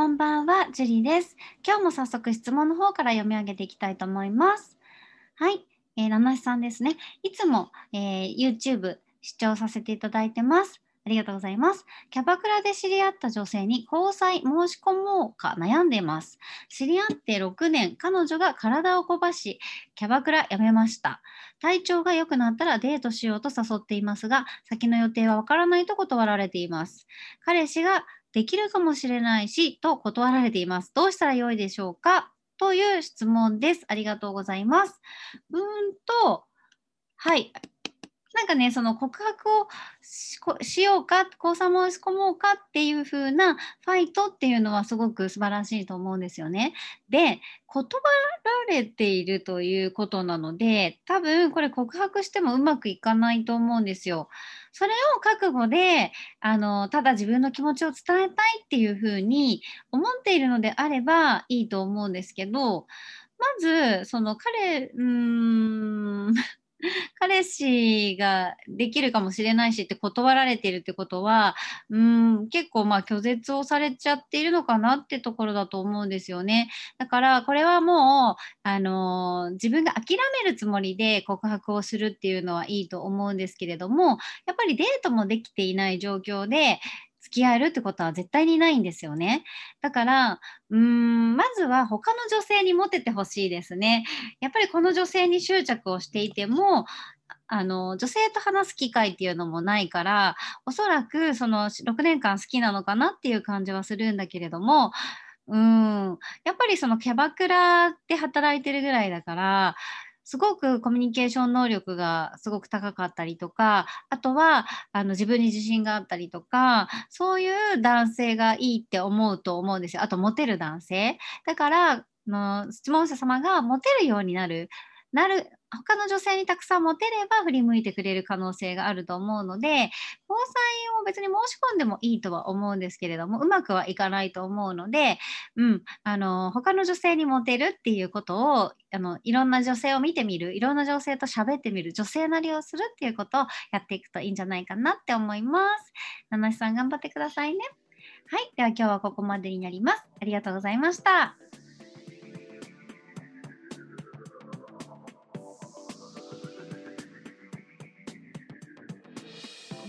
こんばんは、ジュリーです。今日も早速質問の方から読み上げていきたいと思います。はい、えー、七七さんですね。いつも、えー YouTube 視聴させていただいてます。ありがとうございます。キャバクラで知り合った女性に交際申し込もうか悩んでいます。知り合って6年、彼女が体をこばし、キャバクラ辞めました。体調が良くなったらデートしようと誘っていますが、先の予定はわからないと断られています。彼氏ができるかもしれないし、と断られています。どうしたらよいでしょうか？という質問です。ありがとうございます。うーんと、はい。なんかね、その告白をししようか、交際申し込もうかっていう風なファイトっていうのはすごく素晴らしいと思うんですよね。で、断れているということなので、多分これ告白してもうまくいかないと思うんですよ。それを覚悟で、あの、ただ自分の気持ちを伝えたいっていう風に思っているのであればいいと思うんですけど、まず、その彼、うーん、彼氏ができるかもしれないしって断られているってことは、うん、結構まあ拒絶をされちゃっているのかなってところだと思うんですよね。だからこれはもう、あのー自分が諦めるつもりで告白をするっていうのはいいと思うんですけれども、やっぱりデートもできていない状況で付き合えるってことは絶対にないんですよね。だから、うーん、まずは他の女性にモテてほしいですね。やっぱりこの女性に執着をしていても、あの女性と話す機会っていうのもないからおそらくその6年間好きなのかなっていう感じはするんだけれどもうんやっぱりそのキャバクラで働いてるぐらいだからすごくコミュニケーション能力がすごく高かったりとかあとはあの自分に自信があったりとかそういう男性がいいって思うと思うんですよ。あとモテる男性。だからあの質問者様がモテるようになる。なる他の女性にたくさんモテれば振り向いてくれる可能性があると思うので交際別に申し込んでもいいとは思うんですけれどもうまくはいかないと思うので、うん、あの他の女性にモテるっていうことをあのいろんな女性を見てみるいろんな女性と喋ってみる女性なりをするっていうことをやっていくといいんじゃないかなって思います。七七さん頑張ってくださいね。はい、では今日はここまでになります。ありがとうございました。